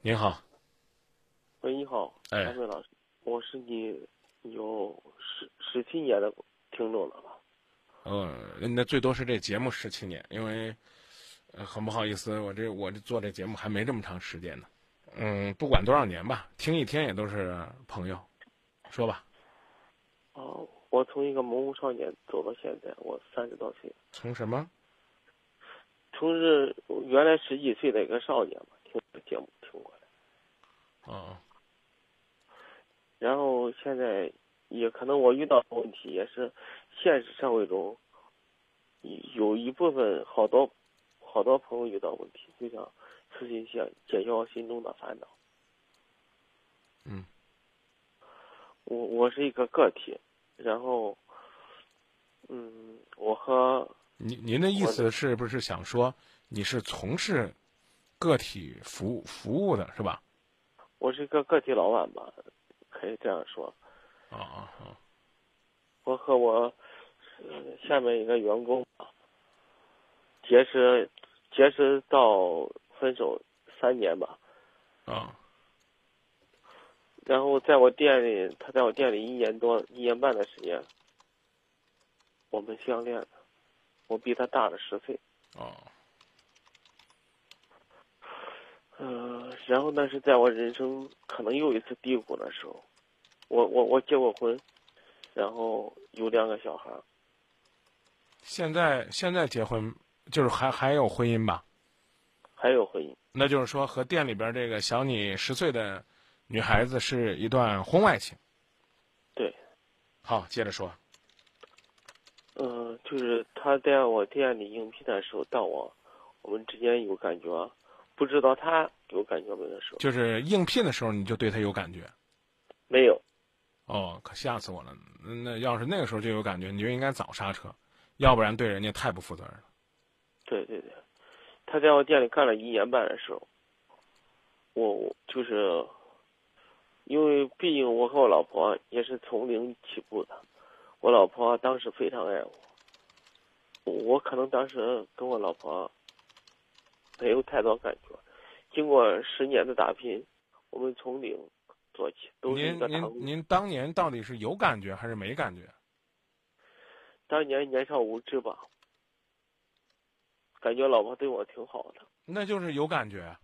您好，喂，你好，哎张伟老师，我是你有十十七年的听众了吧？嗯，那最多是这节目十七年，因为、呃、很不好意思，我这我这做这节目还没这么长时间呢。嗯，不管多少年吧，听一天也都是朋友。说吧，哦，我从一个蒙古少年走到现在，我三十多岁，从什么？从是原来十几岁的一个少年嘛，听这个节目听过来，哦，然后现在也可能我遇到的问题也是现实社会中有一部分好多好多朋友遇到问题，就想咨询一下解决我心中的烦恼。嗯，我我是一个个体，然后，嗯，我和您您的意思是不是想说你是从事个体服务服务的是吧？我是一个个体老板吧，可以这样说。啊啊啊！我和我、呃、下面一个员工吧，结识结识到分手三年吧，啊然后在我店里，他在我店里一年多一年半的时间，我们相恋了，我比他大了十岁。哦，嗯、然后那是在我人生可能又一次低谷的时候，我我我结过婚，然后有两个小孩儿，现在现在结婚就是还还有婚姻吧？还有婚姻。那就是说和店里边这个小你十岁的女孩子是一段婚外情。对，好，接着说。嗯、就是他在我店里应聘的时候，到我我们之间有感觉，不知道他有感觉没的时候，就是应聘的时候你就对他有感觉。没有。哦，可吓死我了！那那要是那个时候就有感觉，你就应该早刹车，要不然对人家太不负责任了。对对对，他在我店里干了一年半的时候，我我就是，因为毕竟我和我老婆也是从零起步的，我老婆当时非常爱我，我可能当时跟我老婆没有太多感觉，经过十年的打拼，我们从零做起，都是一您您您当年到底是有感觉还是没感觉？当年年少无知吧，感觉老婆对我挺好的。那就是有感觉。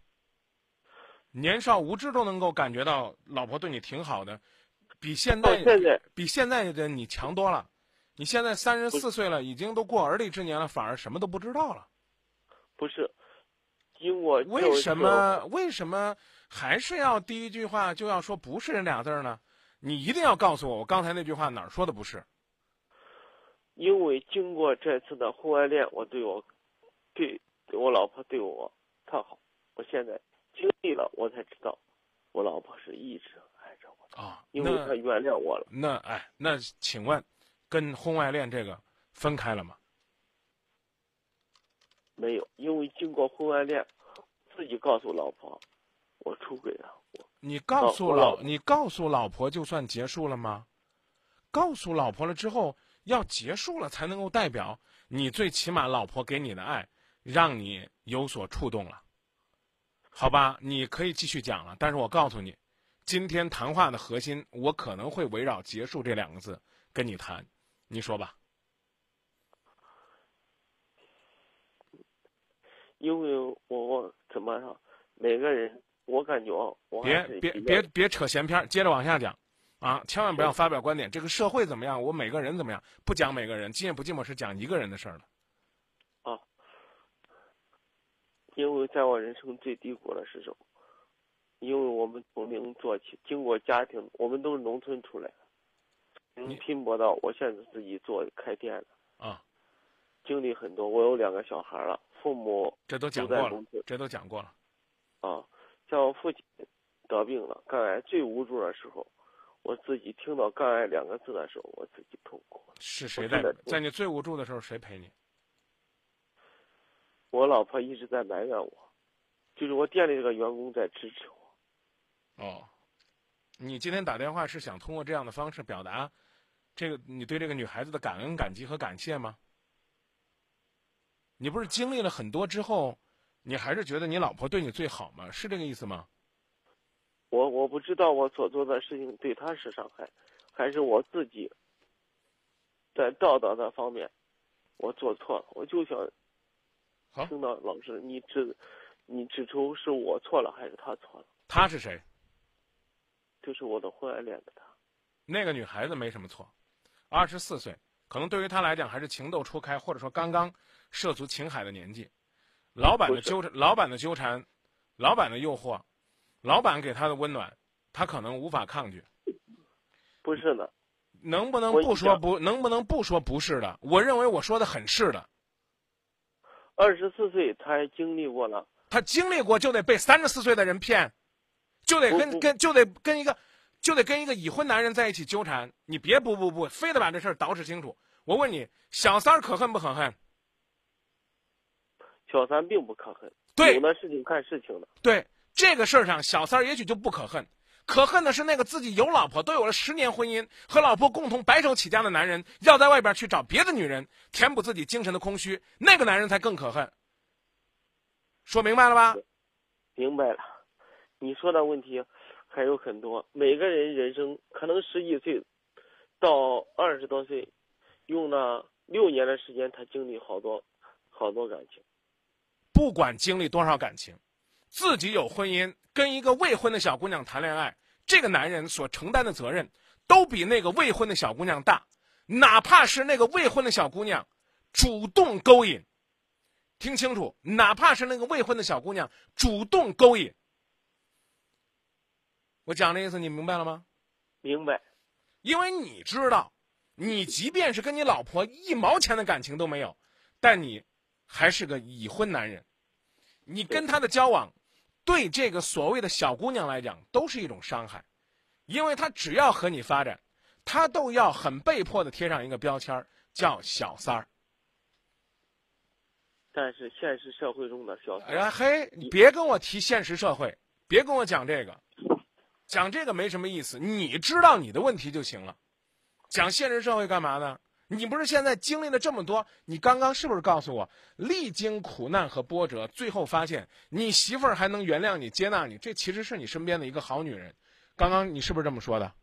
年少无知都能够感觉到老婆对你挺好的，比现在现在比现在的你强多了。你现在三十四岁了，已经都过而立之年了，反而什么都不知道了。不是，经过为什么为什么还是要第一句话就要说不是这俩字儿呢？你一定要告诉我，我刚才那句话哪儿说的不是？因为经过这次的婚外恋，我对我，对我老婆对我特好。我现在经历了，我才知道，我老婆是一直爱着我的，啊，因为那她原谅我了。那哎，那请问，跟婚外恋这个分开了吗？没有，因为经过婚外恋，自己告诉老婆，我出轨了。你告诉老你告诉老婆就算结束了吗？告诉老婆了之后，要结束了才能够代表你最起码老婆给你的爱，让你有所触动了。好吧，你可以继续讲了，但是我告诉你，今天谈话的核心，我可能会围绕“结束”这两个字跟你谈，你说吧。因为我我怎么说，每个人，我感觉我别别别别扯闲篇，接着往下讲，啊，千万不要发表观点。这个社会怎么样，我每个人怎么样，不讲每个人，寂寞不寂寞是讲一个人的事儿了。啊，因为在我人生最低谷的时候，因为我们从零做起，经过家庭，我们都是农村出来的，你嗯，拼搏到我现在自己做开店的，啊，经历很多。我有两个小孩了，父母这都讲过了，这都讲过了。啊，像我父亲得病了，肝癌最无助的时候，我自己听到“肝癌”两个字的时候，我自己痛苦。是谁在在你最无助的时候谁陪你？我老婆一直在埋怨我，就是我店里这个员工在支持我。哦，你今天打电话是想通过这样的方式表达这个你对这个女孩子的感恩、感激和感谢吗？你不是经历了很多之后，你还是觉得你老婆对你最好吗？是这个意思吗？我我不知道我所做的事情对她是伤害，还是我自己在道德的方面我做错了。我就想好听到老师你指你指出是我错了还是他错了？他是谁？就是我的婚外恋的他。那个女孩子没什么错，二十四岁，可能对于她来讲还是情窦初开，或者说刚刚涉足情海的年纪。老板的纠缠，老板的纠缠，老板的诱惑，老板给他的温暖，他可能无法抗拒。不是的，能不能不说不？能不能不说不是的？我认为我说的很是的。二十四岁他还经历过了，他经历过就得被三十四岁的人骗，就得跟跟就得跟一个就得跟一个已婚男人在一起纠缠。你别不不不，非得把这事儿捯饬清楚。我问你，小三儿可恨不可恨？小三并不可恨，对有的事情看事情的。对这个事儿上，小三儿也许就不可恨，可恨的是那个自己有老婆，都有了十年婚姻，和老婆共同白手起家的男人，要在外边去找别的女人填补自己精神的空虚，那个男人才更可恨。说明白了吧？明白了，你说的问题还有很多。每个人人生可能十几岁到二十多岁，用了六年的时间，他经历好多好多感情。不管经历多少感情，自己有婚姻，跟一个未婚的小姑娘谈恋爱，这个男人所承担的责任，都比那个未婚的小姑娘大。哪怕是那个未婚的小姑娘主动勾引，听清楚，哪怕是那个未婚的小姑娘主动勾引，我讲的意思你明白了吗？明白，因为你知道，你即便是跟你老婆一毛钱的感情都没有，但你还是个已婚男人，你跟他的交往，对这个所谓的小姑娘来讲都是一种伤害，因为她只要和你发展，她都要很被迫的贴上一个标签儿叫小三儿。但是现实社会中的小三，哎嘿，你别跟我提现实社会，别跟我讲这个，讲这个没什么意思。你知道你的问题就行了，讲现实社会干嘛呢？你不是现在经历了这么多？你刚刚是不是告诉我，历经苦难和波折，最后发现你媳妇儿还能原谅你、接纳你？这其实是你身边的一个好女人。刚刚你是不是这么说的？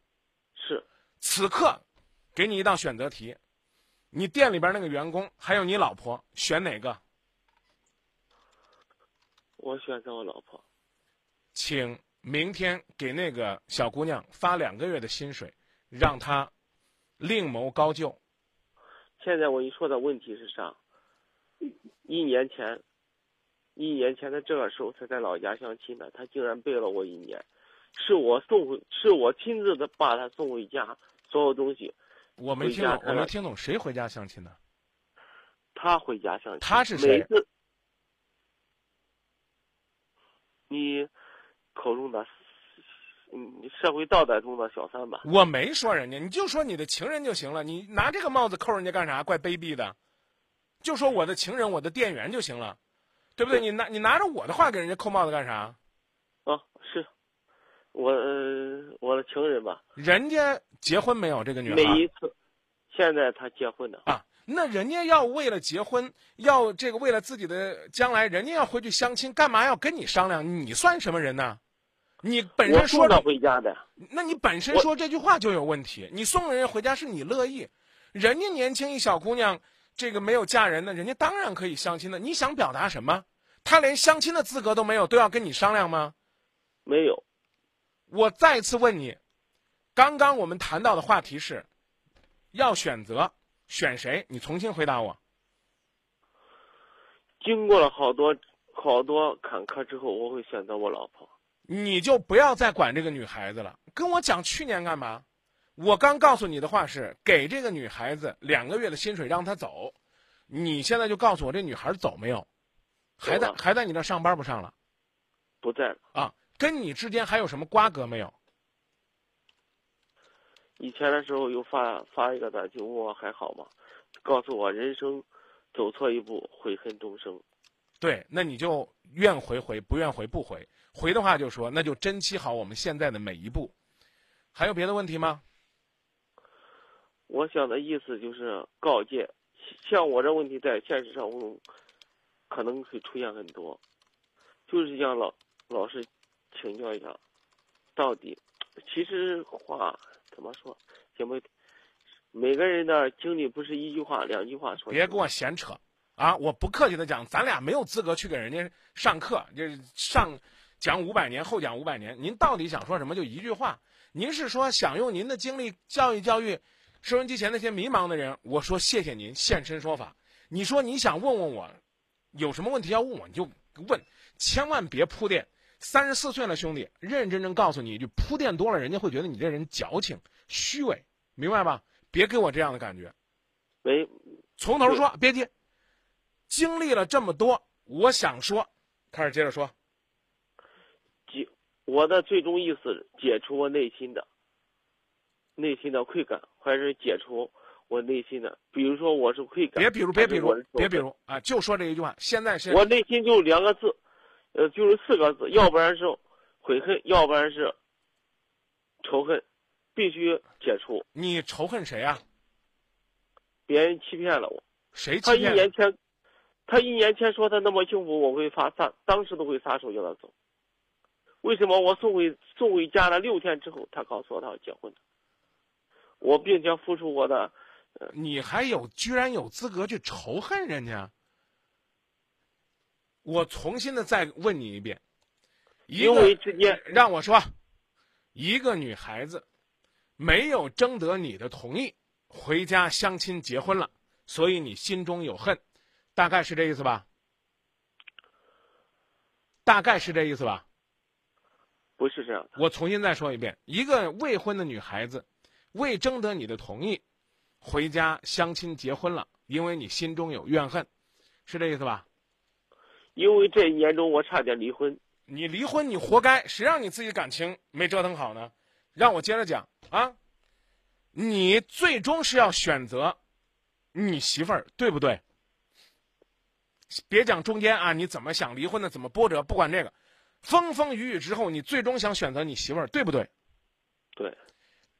是此刻，给你一道选择题，你店里边那个员工还有你老婆，选哪个？我选择我老婆。请明天给那个小姑娘发两个月的薪水，让她另谋高就。现在我一说的问题是啥？一年前，一年前的这个时候他在老家相亲的，他竟然背了我一年，是我送回，是我亲自的把他送回家，所有东西我没听懂，我没听懂，谁回家相亲的？他回家相亲。他是谁每次你口中的，嗯，社会道德中的小三吧？我没说人家，你就说你的情人就行了。你拿这个帽子扣人家干啥？怪卑鄙的。就说我的情人，我的店员就行了，对不对？对你拿你拿着我的话给人家扣帽子干啥？啊，是，我、呃、我的情人吧？人家结婚没有？这个女孩每孩一次，现在他结婚的，啊，那人家要为了结婚，要这个为了自己的将来，人家要回去相亲，干嘛要跟你商量？你算什么人呢？你本身说的，回家的。那你本身说这句话就有问题。你送人家回家是你乐意，人家年轻一小姑娘，这个没有嫁人的，人家当然可以相亲的。你想表达什么？他连相亲的资格都没有，都要跟你商量吗？没有，我再次问你，刚刚我们谈到的话题是，要选择选谁？你重新回答我。经过了好多好多坎坷之后，我会选择我老婆。你就不要再管这个女孩子了。跟我讲去年干嘛？我刚告诉你的话是给这个女孩子两个月的薪水让她走，你现在就告诉我这女孩走没有？还在还在你那上班不上了不在了。啊？跟你之间还有什么瓜葛没有？以前的时候又发发一个短信问我还好吗？告诉我人生走错一步，悔恨终生。对，那你就愿回回，不愿回不回。回的话就说那就珍惜好我们现在的每一步。还有别的问题吗？我想的意思就是告诫，像我这问题在现实生活中可能会出现很多，就是向老老师请教一下。到底，其实话怎么说，姐妹，每个人的经历不是一句话、两句话说。别跟我闲扯啊！我不客气的讲，咱俩没有资格去给人家上课，这上讲五百年，后讲五百年。您到底想说什么？就一句话。您是说想用您的经历教育教育收音机前那些迷茫的人？我说谢谢您现身说法。你说你想问问我，有什么问题要问我，你就问，千万别铺垫。三十四岁了，兄弟，认认真真告诉你一句，铺垫多了，人家会觉得你这人矫情、虚伪，明白吧？别给我这样的感觉。喂，从头说，别急。经历了这么多，我想说，开始接着说。解，我的最终意思解除我内心的内心的愧感，还是解除我内心的，比如说我是愧感。别比如，别比如，别比如啊！就说这一句话。现在是。我内心就两个字，呃，就是四个字，要不然是悔恨，要不然是仇恨，必须解除。你仇恨谁啊？别人欺骗了我。谁欺骗？他一年前。他一年前说他那么幸福，我会发撒，当时都会撒手叫他走。为什么我送回送回家了六天之后，他告诉我他要结婚我并且付出我的，你还有居然有资格去仇恨人家？我重新的再问你一遍，因为之间让我说，一个女孩子没有征得你的同意，回家相亲结婚了，所以你心中有恨。大概是这意思吧，大概是这意思吧，不是这样。我重新再说一遍：一个未婚的女孩子，未征得你的同意，回家相亲结婚了，因为你心中有怨恨，是这意思吧？因为这一年中我差点离婚。你离婚，你活该！谁让你自己感情没折腾好呢？让我接着讲啊，你最终是要选择你媳妇儿，对不对？别讲中间啊，你怎么想离婚的，怎么波折，不管这个，风风雨雨之后，你最终想选择你媳妇儿，对不对？对。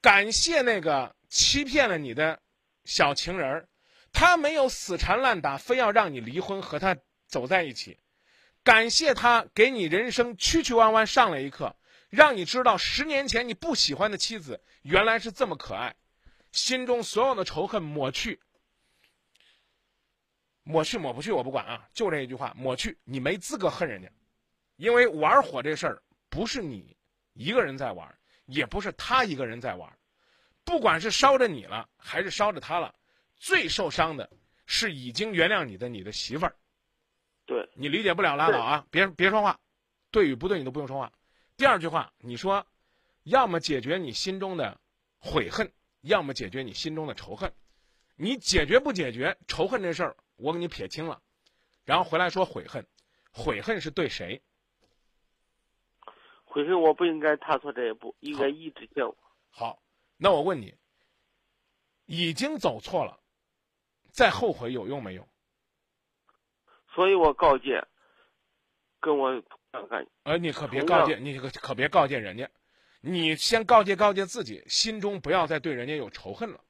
感谢那个欺骗了你的小情人儿，他没有死缠烂打，非要让你离婚和他走在一起。感谢他给你人生曲曲弯弯上了一课，让你知道十年前你不喜欢的妻子原来是这么可爱，心中所有的仇恨抹去。抹去抹不去我不管啊，就这一句话，抹去你没资格恨人家，因为玩火这事儿不是你一个人在玩，也不是他一个人在玩，不管是烧着你了还是烧着他了，最受伤的是已经原谅你的你的媳妇儿。对你理解不了拉倒啊，别别说话，对与不对你都不用说话。第二句话，你说，要么解决你心中的悔恨，要么解决你心中的仇恨，你解决不解决仇恨这事儿？我给你撇清了，然后回来说悔恨，悔恨是对谁？悔恨我不应该踏错这一步，应该一直见我。好，那我问你，已经走错了，再后悔有用没有？所以我告诫，跟我干。呃，你可别告诫，你可可别告诫人家，你先告诫告诫自己，心中不要再对人家有仇恨了。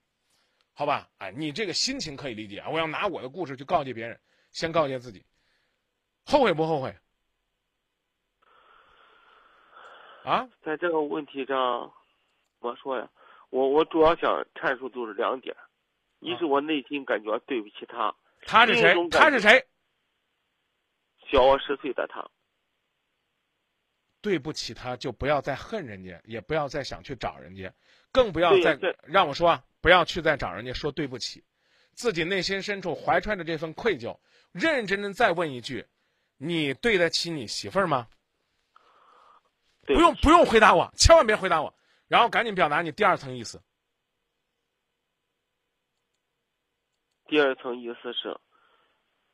好吧，哎，你这个心情可以理解啊！我要拿我的故事去告诫别人，先告诫自己，后悔不后悔？啊，在这个问题上，我说呀，我我主要想阐述就是两点，一是我内心感觉对不起他，他是谁？他是谁？小我十岁的他，对不起他，就不要再恨人家，也不要再想去找人家，更不要再让我说。不要去再找人家说对不起，自己内心深处怀揣着这份愧疚，认认真真再问一句：你对得起你媳妇儿吗？不用不用回答我，千万别回答我，然后赶紧表达你第二层意思。第二层意思是，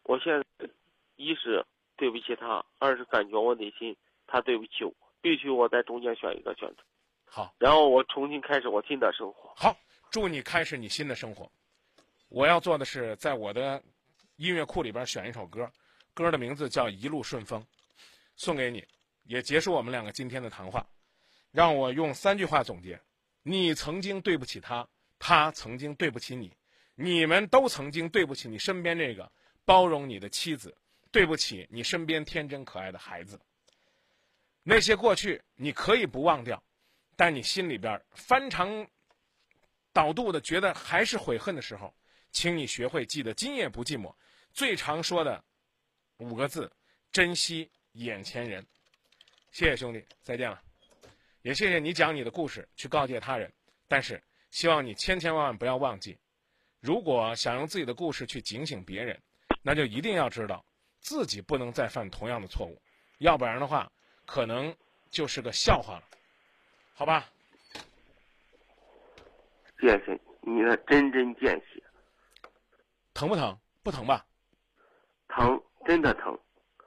我现在一是对不起他，二是感觉我内心他对不起我，必须我在中间选一个选择。好，然后我重新开始我新的生活。好。祝你开始你新的生活。我要做的是在我的音乐库里边选一首歌，歌的名字叫《一路顺风》，送给你，也结束我们两个今天的谈话。让我用三句话总结：你曾经对不起他，他曾经对不起你，你们都曾经对不起你身边这个包容你的妻子，对不起你身边天真可爱的孩子。那些过去你可以不忘掉，但你心里边翻肠倒肚的觉得还是悔恨的时候，请你学会记得今夜不寂寞最常说的五个字：珍惜眼前人。谢谢兄弟，再见了。也谢谢你讲你的故事去告诫他人，但是希望你千千万万不要忘记，如果想用自己的故事去警醒别人，那就一定要知道自己不能再犯同样的错误，要不然的话，可能就是个笑话了，好吧？谢谢你的针针见血，疼不疼？不疼吧？疼，真的疼。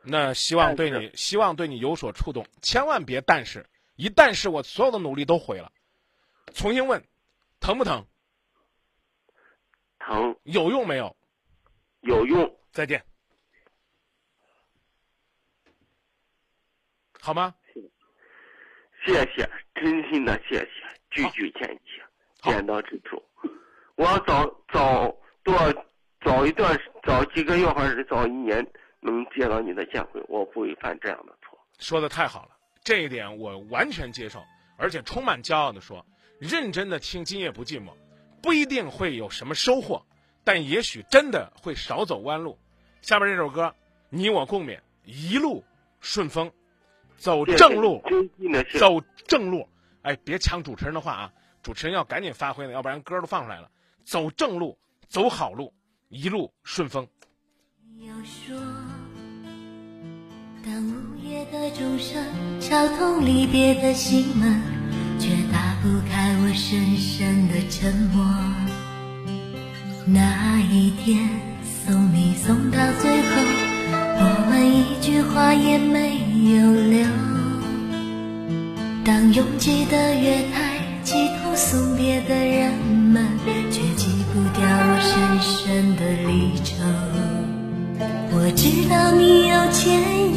那希望对你，希望对你有所触动，千万别但是，一旦是我所有的努力都毁了。重新问，疼不疼？疼。有用没有？有用。再见。好吗？谢谢，真心的谢谢，句句见血，点到之处。我要早早多早一段，早几个月或者是早一年。能接到你的见会，我不会犯这样的错。说的太好了，这一点我完全接受，而且充满骄傲的说，认真的听《今夜不寂寞》，不一定会有什么收获，但也许真的会少走弯路。下面这首歌，你我共勉，一路顺风，走正路，走正路。哎，别抢主持人的话啊，主持人要赶紧发挥呢，要不然歌都放出来了。走正路，走好路，一路顺风。要说，当午夜的钟声敲痛离别的心门，却打不开我深深的沉默。那一天送你送到最后，我们一句话也没有留。当拥挤的月台挤痛送别的人们，却挤不掉我深深的离愁。我知道你有千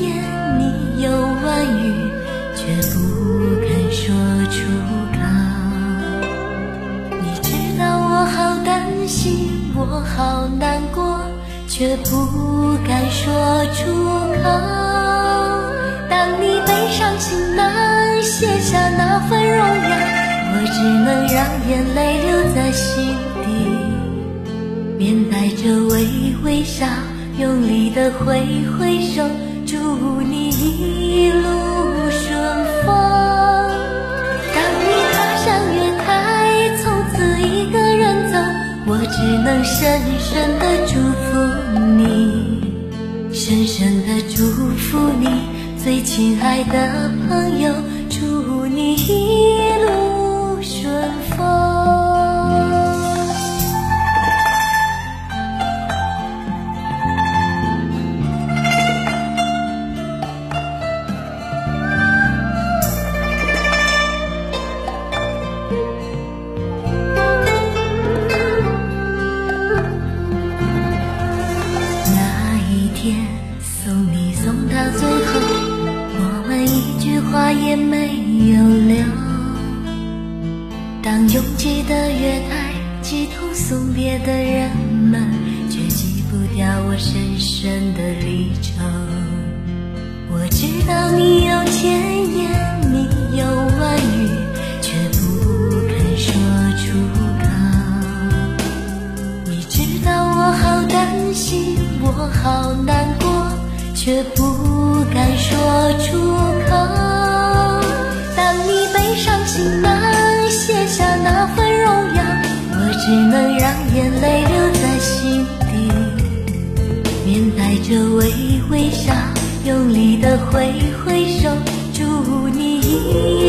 言，你有万语，却不肯说出口。你知道我好担心，我好难过，却不敢说出口。当你背上行囊，卸下那份荣耀，我只能让眼泪留在心底，面带着微微笑。用力的挥挥手，祝你一路顺风。当你踏上月台，从此一个人走，我只能深深的祝福你，深深的祝福你，最亲爱的朋友，深深的离愁我知道你有千言你有万语却不肯说出口。你知道我好担心我好难过却不敢说出口。当你背上行囊卸下那份荣耀我只能让眼泪留在心。着微微笑，用力的挥挥手，祝你一。